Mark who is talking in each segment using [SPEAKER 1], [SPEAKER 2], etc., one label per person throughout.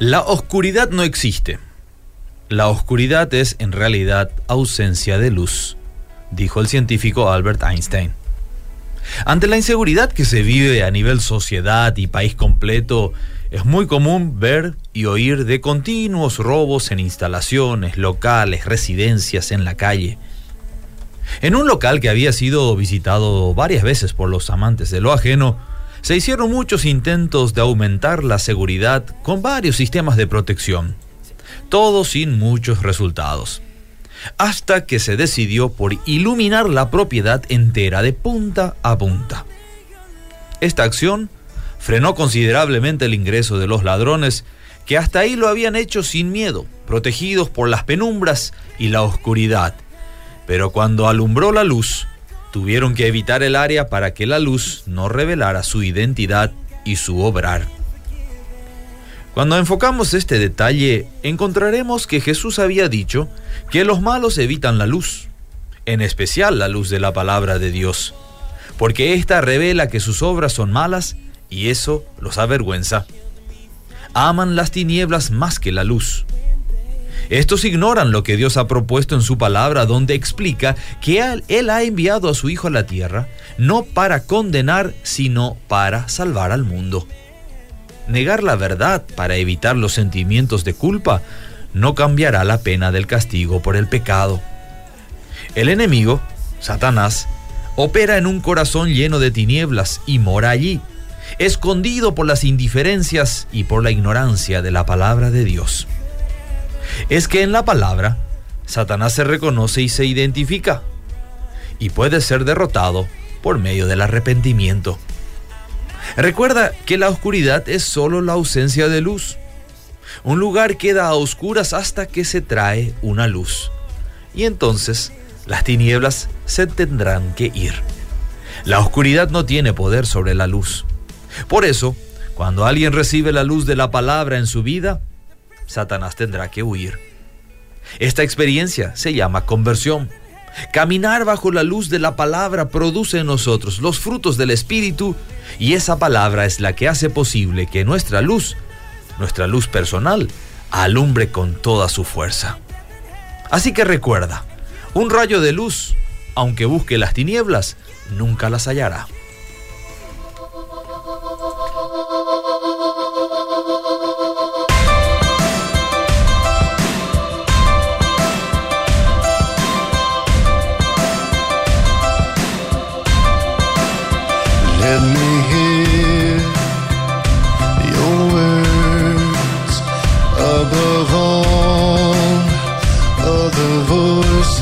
[SPEAKER 1] La oscuridad no existe. La oscuridad es en realidad ausencia de luz, dijo el científico Albert Einstein. Ante la inseguridad que se vive a nivel sociedad y país completo, es muy común ver y oír de continuos robos en instalaciones, locales, residencias, en la calle. En un local que había sido visitado varias veces por los amantes de lo ajeno, se hicieron muchos intentos de aumentar la seguridad con varios sistemas de protección, todo sin muchos resultados, hasta que se decidió por iluminar la propiedad entera de punta a punta. Esta acción frenó considerablemente el ingreso de los ladrones que hasta ahí lo habían hecho sin miedo, protegidos por las penumbras y la oscuridad. Pero cuando alumbró la luz, tuvieron que evitar el área para que la luz no revelara su identidad y su obrar. Cuando enfocamos este detalle, encontraremos que Jesús había dicho que los malos evitan la luz, en especial la luz de la palabra de Dios, porque ésta revela que sus obras son malas y eso los avergüenza. Aman las tinieblas más que la luz estos ignoran lo que Dios ha propuesto en su palabra, donde explica que Él ha enviado a su Hijo a la tierra, no para condenar, sino para salvar al mundo. Negar la verdad para evitar los sentimientos de culpa no cambiará la pena del castigo por el pecado. El enemigo, Satanás, opera en un corazón lleno de tinieblas y mora allí, escondido por las indiferencias y por la ignorancia de la palabra de Dios es que en la palabra Satanás se reconoce y se identifica y puede ser derrotado por medio del arrepentimiento. Recuerda que la oscuridad es solo la ausencia de luz. Un lugar queda a oscuras hasta que se trae una luz. Y entonces las tinieblas se tendrán que ir. La oscuridad no tiene poder sobre la luz. Por eso, cuando alguien recibe la luz de la palabra en su vida, Satanás tendrá que huir. Esta experiencia se llama conversión. Caminar bajo la luz de la palabra produce en nosotros los frutos del Espíritu y esa palabra es la que hace posible que nuestra luz, nuestra luz personal, alumbre con toda su fuerza. Así que recuerda, un rayo de luz, aunque busque las tinieblas, nunca las hallará.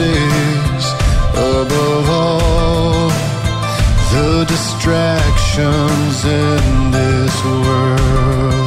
[SPEAKER 2] Above all the distractions in this world.